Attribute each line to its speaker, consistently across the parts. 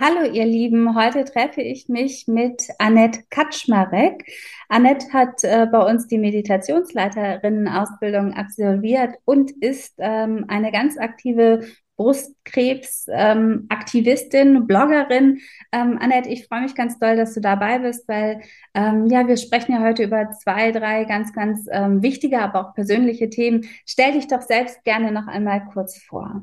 Speaker 1: Hallo ihr Lieben, heute treffe ich mich mit Annette Kaczmarek. Annette hat äh, bei uns die Meditationsleiterinnen-Ausbildung absolviert und ist ähm, eine ganz aktive Brustkrebs-Aktivistin, ähm, Bloggerin. Ähm, Annette, ich freue mich ganz doll, dass du dabei bist, weil ähm, ja, wir sprechen ja heute über zwei, drei ganz, ganz ähm, wichtige, aber auch persönliche Themen. Stell dich doch selbst gerne noch einmal kurz vor.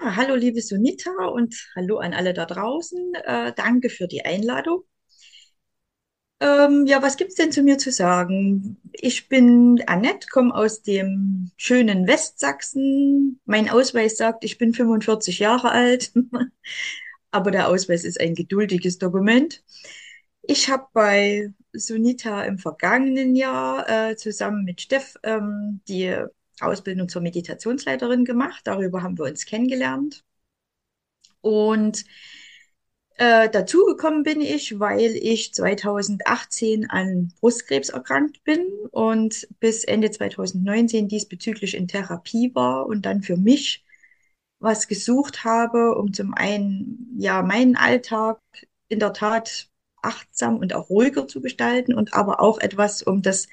Speaker 2: Ja, hallo liebe Sunita und hallo an alle da draußen. Äh, danke für die Einladung. Ähm, ja, was gibt's denn zu mir zu sagen? Ich bin Annette, komme aus dem schönen Westsachsen. Mein Ausweis sagt, ich bin 45 Jahre alt, aber der Ausweis ist ein geduldiges Dokument. Ich habe bei Sunita im vergangenen Jahr äh, zusammen mit Steff ähm, die Ausbildung zur Meditationsleiterin gemacht. Darüber haben wir uns kennengelernt. Und äh, dazugekommen bin ich, weil ich 2018 an Brustkrebs erkrankt bin und bis Ende 2019 diesbezüglich in Therapie war und dann für mich was gesucht habe, um zum einen ja meinen Alltag in der Tat achtsam und auch ruhiger zu gestalten und aber auch etwas, um das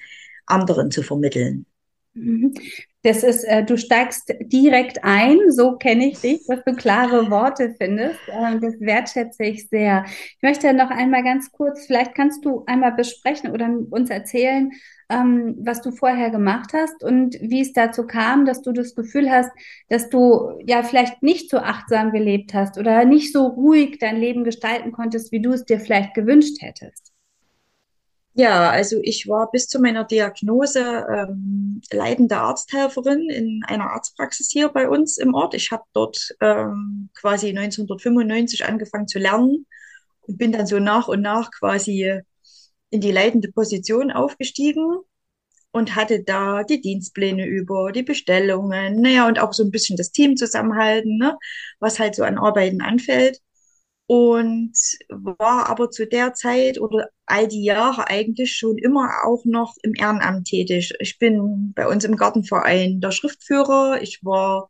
Speaker 2: anderen zu vermitteln.
Speaker 1: Das ist, äh, du steigst direkt ein, so kenne ich dich, dass du klare Worte findest. Äh, das wertschätze ich sehr. Ich möchte noch einmal ganz kurz, vielleicht kannst du einmal besprechen oder uns erzählen, ähm, was du vorher gemacht hast und wie es dazu kam, dass du das Gefühl hast, dass du ja vielleicht nicht so achtsam gelebt hast oder nicht so ruhig dein Leben gestalten konntest, wie du es dir vielleicht gewünscht hättest.
Speaker 2: Ja, also ich war bis zu meiner Diagnose ähm, leitende Arzthelferin in einer Arztpraxis hier bei uns im Ort. Ich habe dort ähm, quasi 1995 angefangen zu lernen und bin dann so nach und nach quasi in die leitende Position aufgestiegen und hatte da die Dienstpläne über, die Bestellungen, naja, und auch so ein bisschen das Team zusammenhalten, ne, was halt so an Arbeiten anfällt und war aber zu der Zeit oder all die Jahre eigentlich schon immer auch noch im Ehrenamt tätig. Ich bin bei uns im Gartenverein der Schriftführer. Ich war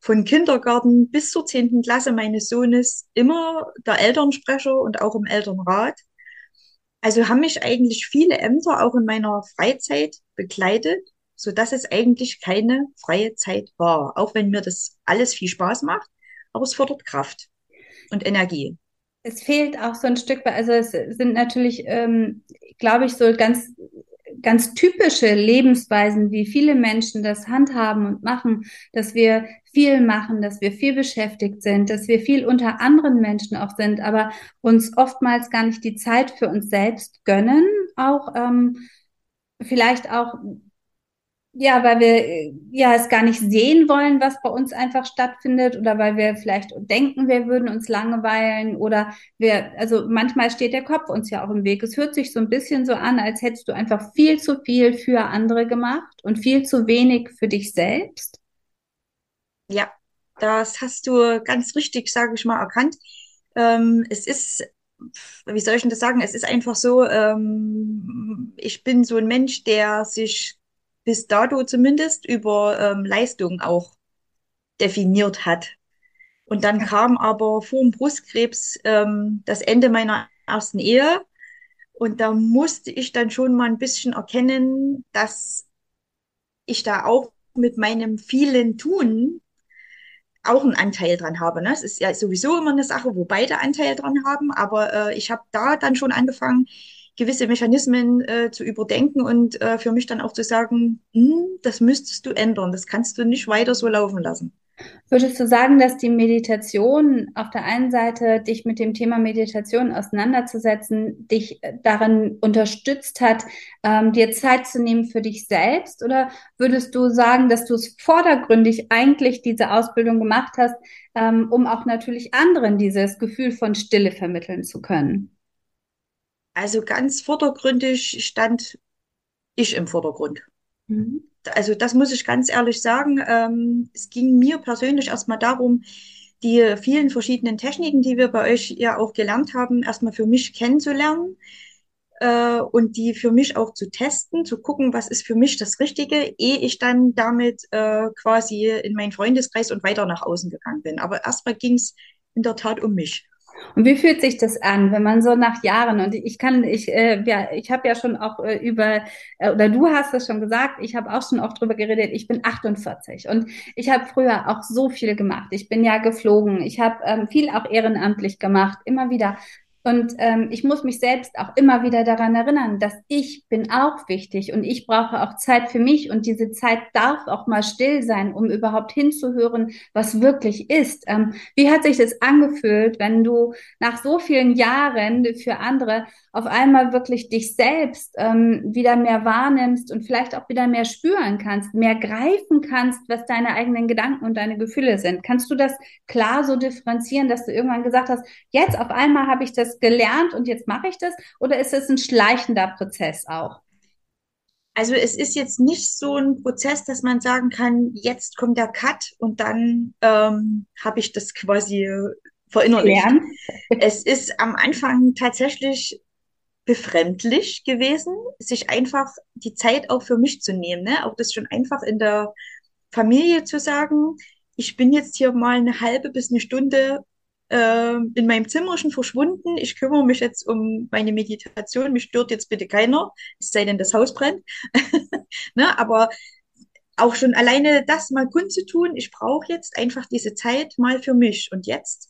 Speaker 2: von Kindergarten bis zur zehnten Klasse meines Sohnes immer der Elternsprecher und auch im Elternrat. Also haben mich eigentlich viele Ämter auch in meiner Freizeit begleitet, so dass es eigentlich keine freie Zeit war. Auch wenn mir das alles viel Spaß macht, aber es fordert Kraft und Energie.
Speaker 1: Es fehlt auch so ein Stück, also es sind natürlich, ähm, glaube ich, so ganz ganz typische Lebensweisen, wie viele Menschen das handhaben und machen, dass wir viel machen, dass wir viel beschäftigt sind, dass wir viel unter anderen Menschen auch sind, aber uns oftmals gar nicht die Zeit für uns selbst gönnen, auch ähm, vielleicht auch ja, weil wir äh, ja es gar nicht sehen wollen, was bei uns einfach stattfindet oder weil wir vielleicht denken, wir würden uns langweilen oder wir, also manchmal steht der Kopf uns ja auch im Weg. Es hört sich so ein bisschen so an, als hättest du einfach viel zu viel für andere gemacht und viel zu wenig für dich selbst.
Speaker 2: Ja, das hast du ganz richtig, sage ich mal, erkannt. Ähm, es ist wie soll ich denn das sagen? Es ist einfach so, ähm, ich bin so ein Mensch, der sich bis dato zumindest über ähm, Leistung auch definiert hat. Und dann kam aber vor dem Brustkrebs ähm, das Ende meiner ersten Ehe. Und da musste ich dann schon mal ein bisschen erkennen, dass ich da auch mit meinem vielen Tun auch einen Anteil dran habe. Ne? Es ist ja sowieso immer eine Sache, wo beide Anteil dran haben. Aber äh, ich habe da dann schon angefangen, gewisse Mechanismen äh, zu überdenken und äh, für mich dann auch zu sagen, hm, das müsstest du ändern, das kannst du nicht weiter so laufen lassen.
Speaker 1: Würdest du sagen, dass die Meditation auf der einen Seite dich mit dem Thema Meditation auseinanderzusetzen, dich darin unterstützt hat, ähm, dir Zeit zu nehmen für dich selbst? Oder würdest du sagen, dass du es vordergründig eigentlich diese Ausbildung gemacht hast, ähm, um auch natürlich anderen dieses Gefühl von Stille vermitteln zu können?
Speaker 2: Also ganz vordergründig stand ich im Vordergrund. Mhm. Also das muss ich ganz ehrlich sagen. Ähm, es ging mir persönlich erstmal darum, die vielen verschiedenen Techniken, die wir bei euch ja auch gelernt haben, erstmal für mich kennenzulernen äh, und die für mich auch zu testen, zu gucken, was ist für mich das Richtige, ehe ich dann damit äh, quasi in meinen Freundeskreis und weiter nach außen gegangen bin. Aber erstmal ging es in der Tat um mich.
Speaker 1: Und wie fühlt sich das an, wenn man so nach Jahren und ich kann, ich, äh, ja, ich habe ja schon auch äh, über, äh, oder du hast es schon gesagt, ich habe auch schon oft drüber geredet, ich bin 48 und ich habe früher auch so viel gemacht. Ich bin ja geflogen, ich habe ähm, viel auch ehrenamtlich gemacht, immer wieder. Und ähm, ich muss mich selbst auch immer wieder daran erinnern, dass ich bin auch wichtig und ich brauche auch Zeit für mich und diese Zeit darf auch mal still sein, um überhaupt hinzuhören, was wirklich ist. Ähm, wie hat sich das angefühlt, wenn du nach so vielen Jahren für andere auf einmal wirklich dich selbst ähm, wieder mehr wahrnimmst und vielleicht auch wieder mehr spüren kannst, mehr greifen kannst, was deine eigenen Gedanken und deine Gefühle sind? Kannst du das klar so differenzieren, dass du irgendwann gesagt hast, jetzt auf einmal habe ich das gelernt und jetzt mache ich das? Oder ist es ein schleichender Prozess auch?
Speaker 2: Also es ist jetzt nicht so ein Prozess, dass man sagen kann, jetzt kommt der Cut und dann ähm, habe ich das quasi verinnerlicht. Lernen. Es ist am Anfang tatsächlich befremdlich gewesen, sich einfach die Zeit auch für mich zu nehmen. Ne? Auch das schon einfach in der Familie zu sagen, ich bin jetzt hier mal eine halbe bis eine Stunde äh, in meinem Zimmer schon verschwunden. Ich kümmere mich jetzt um meine Meditation. Mich stört jetzt bitte keiner, es sei denn, das Haus brennt. ne? Aber auch schon alleine das mal kundzutun, ich brauche jetzt einfach diese Zeit mal für mich. Und jetzt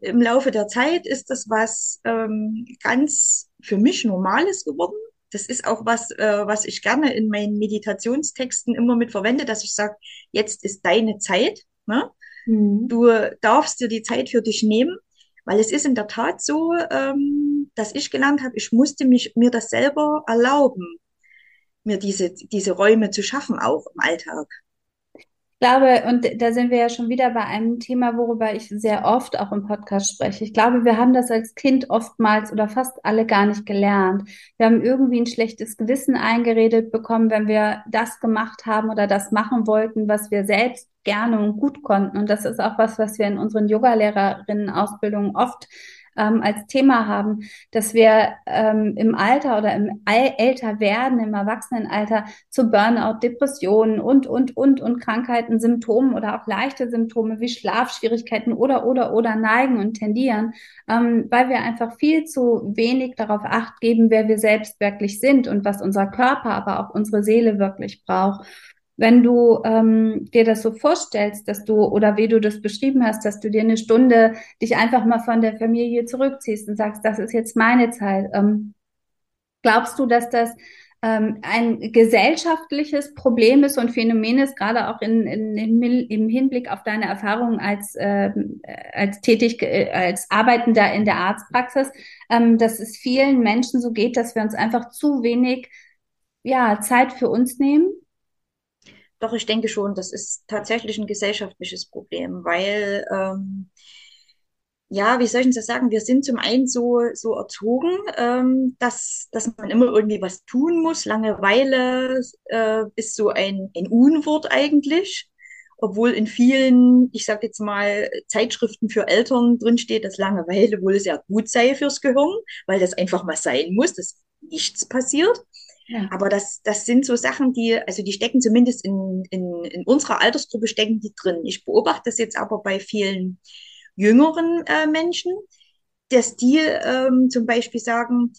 Speaker 2: im Laufe der Zeit ist das was ähm, ganz für mich Normales geworden. Das ist auch was, äh, was ich gerne in meinen Meditationstexten immer mit verwende, dass ich sage, jetzt ist deine Zeit. Ne? Mhm. Du darfst dir die Zeit für dich nehmen, weil es ist in der Tat so, ähm, dass ich gelernt habe, ich musste mich, mir das selber erlauben, mir diese, diese Räume zu schaffen, auch im Alltag.
Speaker 1: Ich glaube, und da sind wir ja schon wieder bei einem Thema, worüber ich sehr oft auch im Podcast spreche. Ich glaube, wir haben das als Kind oftmals oder fast alle gar nicht gelernt. Wir haben irgendwie ein schlechtes Gewissen eingeredet bekommen, wenn wir das gemacht haben oder das machen wollten, was wir selbst gerne und gut konnten. Und das ist auch was, was wir in unseren Yogalehrerinnen-Ausbildungen oft ähm, als Thema haben, dass wir ähm, im Alter oder im älter werden, im Erwachsenenalter zu Burnout, Depressionen und, und, und, und Krankheiten, Symptomen oder auch leichte Symptome wie Schlafschwierigkeiten oder, oder, oder neigen und tendieren, ähm, weil wir einfach viel zu wenig darauf acht geben, wer wir selbst wirklich sind und was unser Körper, aber auch unsere Seele wirklich braucht wenn du ähm, dir das so vorstellst, dass du oder wie du das beschrieben hast, dass du dir eine Stunde dich einfach mal von der Familie zurückziehst und sagst, das ist jetzt meine Zeit. Ähm, glaubst du, dass das ähm, ein gesellschaftliches Problem ist und Phänomen ist, gerade auch in, in, in, im Hinblick auf deine Erfahrungen als, äh, als tätig, äh, als Arbeitender in der Arztpraxis, ähm, dass es vielen Menschen so geht, dass wir uns einfach zu wenig ja, Zeit für uns nehmen?
Speaker 2: Doch, ich denke schon, das ist tatsächlich ein gesellschaftliches Problem, weil, ähm, ja, wie soll ich das sagen? Wir sind zum einen so, so erzogen, ähm, dass, dass man immer irgendwie was tun muss. Langeweile äh, ist so ein, ein Unwort eigentlich, obwohl in vielen, ich sage jetzt mal, Zeitschriften für Eltern drinsteht, dass Langeweile wohl sehr gut sei fürs Gehirn, weil das einfach mal sein muss, dass nichts passiert. Aber das, das sind so Sachen, die, also die stecken zumindest in, in, in unserer Altersgruppe stecken die drin. Ich beobachte das jetzt aber bei vielen jüngeren äh, Menschen, dass die ähm, zum Beispiel sagen,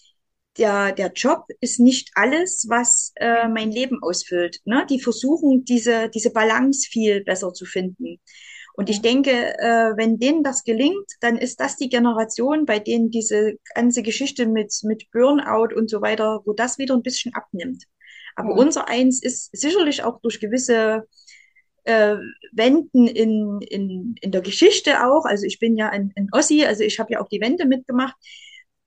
Speaker 2: der, der Job ist nicht alles, was äh, mein Leben ausfüllt. Ne? Die versuchen, diese, diese Balance viel besser zu finden. Und ich denke, äh, wenn denen das gelingt, dann ist das die Generation, bei denen diese ganze Geschichte mit, mit Burnout und so weiter, wo das wieder ein bisschen abnimmt. Aber ja. unser eins ist sicherlich auch durch gewisse äh, Wenden in, in, in der Geschichte auch. Also ich bin ja ein, ein Ossi, also ich habe ja auch die Wende mitgemacht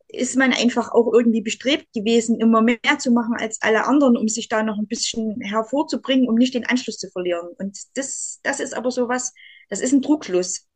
Speaker 2: ist man einfach auch irgendwie bestrebt gewesen, immer mehr zu machen als alle anderen, um sich da noch ein bisschen hervorzubringen, um nicht den Anschluss zu verlieren. Und das, das ist aber so was, das ist ein Trugschluss.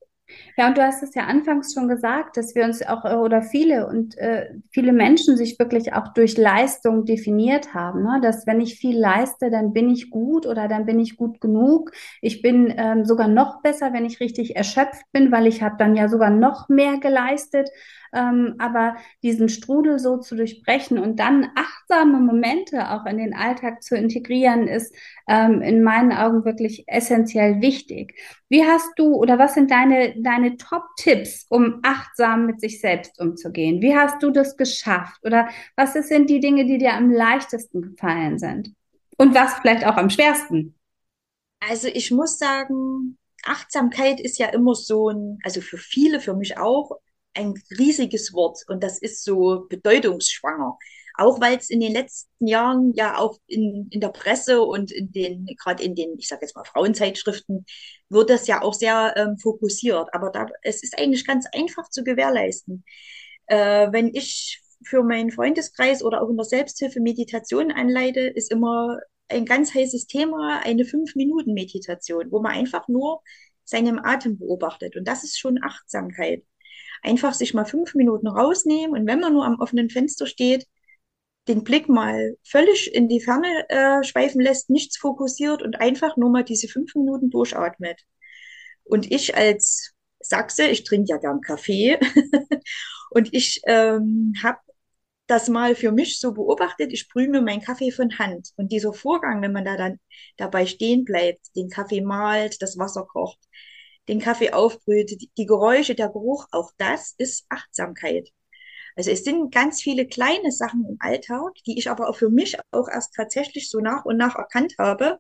Speaker 1: Ja, und du hast es ja anfangs schon gesagt, dass wir uns auch, äh, oder viele und äh, viele Menschen sich wirklich auch durch Leistung definiert haben, ne? dass wenn ich viel leiste, dann bin ich gut oder dann bin ich gut genug. Ich bin ähm, sogar noch besser, wenn ich richtig erschöpft bin, weil ich habe dann ja sogar noch mehr geleistet. Ähm, aber diesen Strudel so zu durchbrechen und dann achtsame Momente auch in den Alltag zu integrieren, ist ähm, in meinen Augen wirklich essentiell wichtig. Wie hast du oder was sind deine, deine Top-Tipps, um achtsam mit sich selbst umzugehen? Wie hast du das geschafft? Oder was sind die Dinge, die dir am leichtesten gefallen sind? Und was vielleicht auch am schwersten?
Speaker 2: Also ich muss sagen, Achtsamkeit ist ja immer so ein, also für viele, für mich auch, ein riesiges Wort und das ist so bedeutungsschwanger. Auch weil es in den letzten Jahren ja auch in, in der Presse und in den, gerade in den, ich sage jetzt mal Frauenzeitschriften, wird das ja auch sehr ähm, fokussiert. Aber da, es ist eigentlich ganz einfach zu gewährleisten. Äh, wenn ich für meinen Freundeskreis oder auch in der Selbsthilfe Meditation anleite, ist immer ein ganz heißes Thema eine Fünf-Minuten-Meditation, wo man einfach nur seinen Atem beobachtet. Und das ist schon Achtsamkeit einfach sich mal fünf Minuten rausnehmen und wenn man nur am offenen Fenster steht, den Blick mal völlig in die Ferne äh, schweifen lässt, nichts fokussiert und einfach nur mal diese fünf Minuten durchatmet. Und ich als Sachse, ich trinke ja gern Kaffee und ich ähm, habe das mal für mich so beobachtet, ich brühe mir meinen Kaffee von Hand. Und dieser Vorgang, wenn man da dann dabei stehen bleibt, den Kaffee malt, das Wasser kocht, den Kaffee aufbrüht, die, die Geräusche, der Geruch, auch das ist Achtsamkeit. Also es sind ganz viele kleine Sachen im Alltag, die ich aber auch für mich auch erst tatsächlich so nach und nach erkannt habe,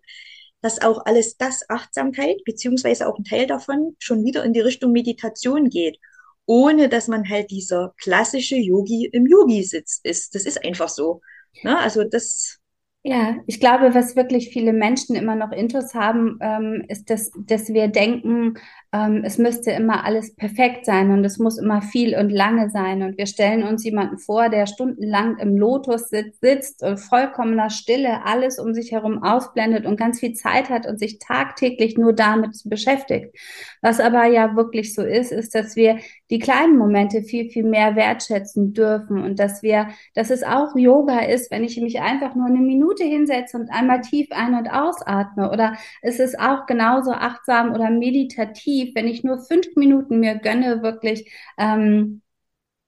Speaker 2: dass auch alles das Achtsamkeit, beziehungsweise auch ein Teil davon, schon wieder in die Richtung Meditation geht, ohne dass man halt dieser klassische Yogi im Yogi-Sitz ist. Das ist einfach so. Ne? Also das
Speaker 1: ja, ich glaube, was wirklich viele Menschen immer noch Intus haben, ähm, ist, dass, dass wir denken, ähm, es müsste immer alles perfekt sein und es muss immer viel und lange sein. Und wir stellen uns jemanden vor, der stundenlang im Lotus sitzt, sitzt und vollkommener Stille alles um sich herum ausblendet und ganz viel Zeit hat und sich tagtäglich nur damit beschäftigt. Was aber ja wirklich so ist, ist, dass wir die kleinen Momente viel, viel mehr wertschätzen dürfen und dass wir, dass es auch Yoga ist, wenn ich mich einfach nur eine Minute hinsetze und einmal tief ein- und ausatme oder es ist auch genauso achtsam oder meditativ, wenn ich nur fünf Minuten mir gönne, wirklich ähm,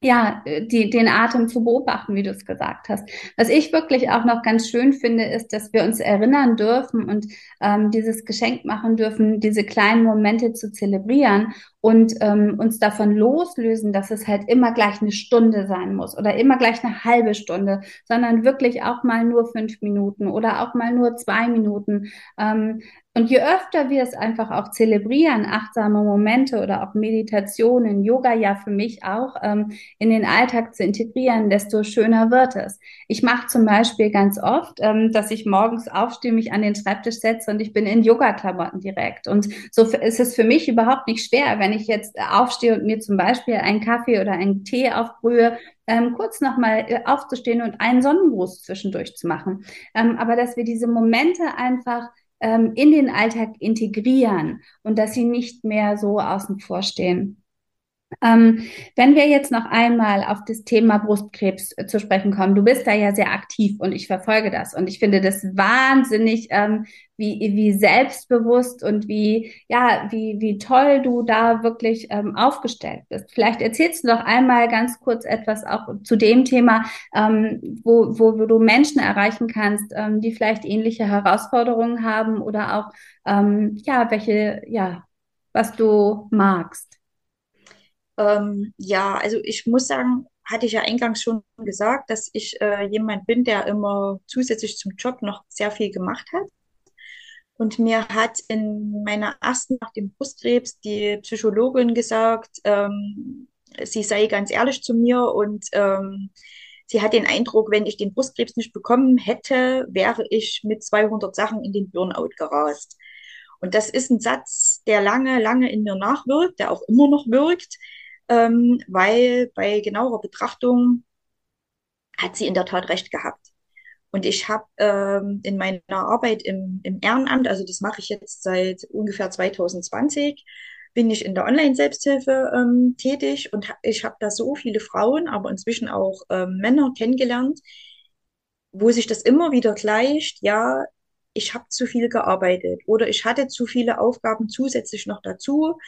Speaker 1: ja, die, den Atem zu beobachten, wie du es gesagt hast. Was ich wirklich auch noch ganz schön finde, ist, dass wir uns erinnern dürfen und ähm, dieses Geschenk machen dürfen, diese kleinen Momente zu zelebrieren und ähm, uns davon loslösen, dass es halt immer gleich eine Stunde sein muss oder immer gleich eine halbe Stunde, sondern wirklich auch mal nur fünf Minuten oder auch mal nur zwei Minuten. Ähm, und je öfter wir es einfach auch zelebrieren, achtsame Momente oder auch Meditationen, Yoga ja für mich auch, ähm, in den Alltag zu integrieren, desto schöner wird es. Ich mache zum Beispiel ganz oft, ähm, dass ich morgens aufstehe, mich an den Schreibtisch setze und ich bin in Yoga-Klamotten direkt. Und so ist es für mich überhaupt nicht schwer, wenn ich jetzt aufstehe und mir zum Beispiel einen Kaffee oder einen Tee aufbrühe, ähm, kurz nochmal äh, aufzustehen und einen Sonnengruß zwischendurch zu machen. Ähm, aber dass wir diese Momente einfach in den Alltag integrieren und dass sie nicht mehr so außen vor stehen. Ähm, wenn wir jetzt noch einmal auf das Thema Brustkrebs äh, zu sprechen kommen, du bist da ja sehr aktiv und ich verfolge das und ich finde das wahnsinnig, ähm, wie, wie selbstbewusst und wie, ja, wie, wie toll du da wirklich ähm, aufgestellt bist. Vielleicht erzählst du noch einmal ganz kurz etwas auch zu dem Thema, ähm, wo, wo, wo du Menschen erreichen kannst, ähm, die vielleicht ähnliche Herausforderungen haben oder auch, ähm, ja, welche, ja, was du magst.
Speaker 2: Ähm, ja, also ich muss sagen, hatte ich ja eingangs schon gesagt, dass ich äh, jemand bin, der immer zusätzlich zum Job noch sehr viel gemacht hat. Und mir hat in meiner ersten nach dem Brustkrebs die Psychologin gesagt, ähm, sie sei ganz ehrlich zu mir und ähm, sie hat den Eindruck, wenn ich den Brustkrebs nicht bekommen hätte, wäre ich mit 200 Sachen in den Burnout gerast. Und das ist ein Satz, der lange, lange in mir nachwirkt, der auch immer noch wirkt, ähm, weil bei genauerer Betrachtung hat sie in der Tat recht gehabt. Und ich habe ähm, in meiner Arbeit im, im Ehrenamt, also das mache ich jetzt seit ungefähr 2020, bin ich in der Online-Selbsthilfe ähm, tätig und ich habe da so viele Frauen, aber inzwischen auch ähm, Männer kennengelernt, wo sich das immer wieder gleicht, ja, ich habe zu viel gearbeitet oder ich hatte zu viele Aufgaben zusätzlich noch dazu.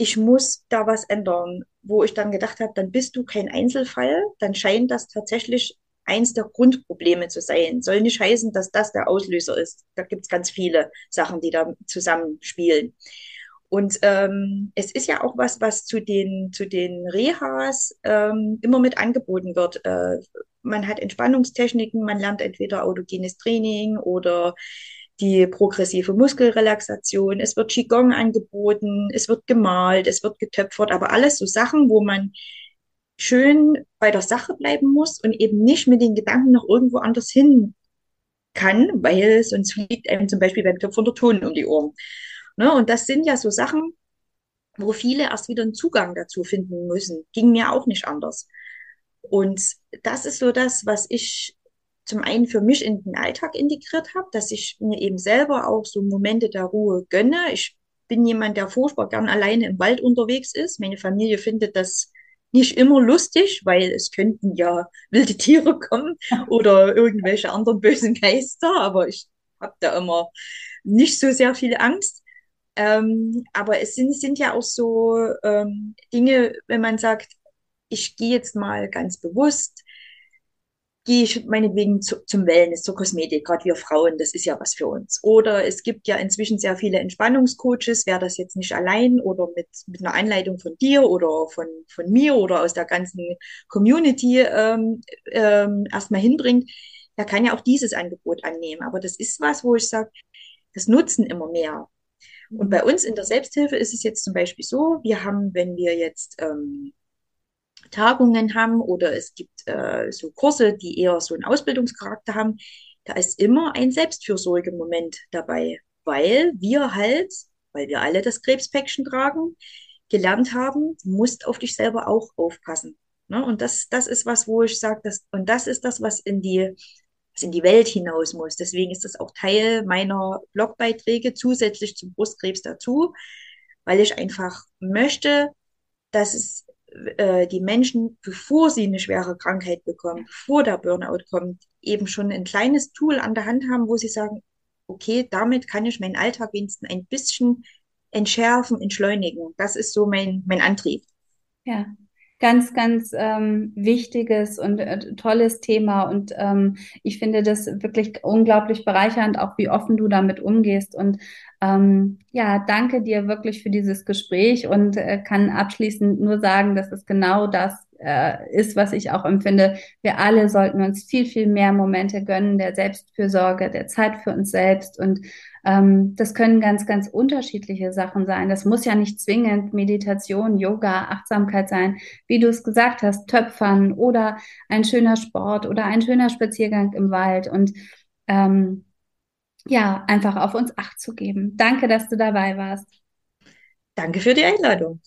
Speaker 2: Ich muss da was ändern, wo ich dann gedacht habe, dann bist du kein Einzelfall, dann scheint das tatsächlich eins der Grundprobleme zu sein. Soll nicht heißen, dass das der Auslöser ist. Da gibt es ganz viele Sachen, die da zusammenspielen. Und ähm, es ist ja auch was, was zu den, zu den Rehas ähm, immer mit angeboten wird. Äh, man hat Entspannungstechniken, man lernt entweder autogenes Training oder die progressive Muskelrelaxation. Es wird Qigong angeboten, es wird gemalt, es wird getöpfert, aber alles so Sachen, wo man schön bei der Sache bleiben muss und eben nicht mit den Gedanken noch irgendwo anders hin kann, weil sonst fliegt einem zum Beispiel beim Töpfern der Ton um die Ohren. Ne? Und das sind ja so Sachen, wo viele erst wieder einen Zugang dazu finden müssen. Ging mir auch nicht anders. Und das ist so das, was ich zum einen für mich in den Alltag integriert habe, dass ich mir eben selber auch so Momente der Ruhe gönne. Ich bin jemand, der furchtbar gern alleine im Wald unterwegs ist. Meine Familie findet das nicht immer lustig, weil es könnten ja wilde Tiere kommen oder irgendwelche anderen bösen Geister, aber ich habe da immer nicht so sehr viel Angst. Ähm, aber es sind, sind ja auch so ähm, Dinge, wenn man sagt, ich gehe jetzt mal ganz bewusst, gehe ich meinetwegen zu, zum Wellness, zur Kosmetik, gerade wir Frauen, das ist ja was für uns. Oder es gibt ja inzwischen sehr viele Entspannungscoaches, wer das jetzt nicht allein oder mit, mit einer Anleitung von dir oder von, von mir oder aus der ganzen Community ähm, ähm, erstmal hinbringt, der kann ja auch dieses Angebot annehmen. Aber das ist was, wo ich sage, das nutzen immer mehr. Und bei uns in der Selbsthilfe ist es jetzt zum Beispiel so, wir haben, wenn wir jetzt ähm, Tagungen haben oder es gibt äh, so Kurse, die eher so einen Ausbildungscharakter haben, da ist immer ein Selbstfürsorgemoment dabei, weil wir halt, weil wir alle das Krebspäckchen tragen, gelernt haben, musst auf dich selber auch aufpassen. Ne? Und das, das ist was, wo ich sage, dass, und das ist das, was in die was in die Welt hinaus muss. Deswegen ist das auch Teil meiner Blogbeiträge zusätzlich zum Brustkrebs dazu, weil ich einfach möchte, dass es äh, die Menschen, bevor sie eine schwere Krankheit bekommen, bevor der Burnout kommt, eben schon ein kleines Tool an der Hand haben, wo sie sagen, okay, damit kann ich meinen Alltag wenigstens ein bisschen entschärfen, entschleunigen. Das ist so mein, mein Antrieb.
Speaker 1: Ja, ganz, ganz ähm, wichtiges und äh, tolles Thema. Und ähm, ich finde das wirklich unglaublich bereichernd, auch wie offen du damit umgehst. Und ähm, ja, danke dir wirklich für dieses Gespräch und äh, kann abschließend nur sagen, dass es genau das äh, ist, was ich auch empfinde. Wir alle sollten uns viel, viel mehr Momente gönnen der Selbstfürsorge, der Zeit für uns selbst und ähm, das können ganz, ganz unterschiedliche Sachen sein. Das muss ja nicht zwingend Meditation, Yoga, Achtsamkeit sein, wie du es gesagt hast, Töpfern oder ein schöner Sport oder ein schöner Spaziergang im Wald und ähm, ja, einfach auf uns Acht zu geben. Danke, dass du dabei warst.
Speaker 2: Danke für die Einladung.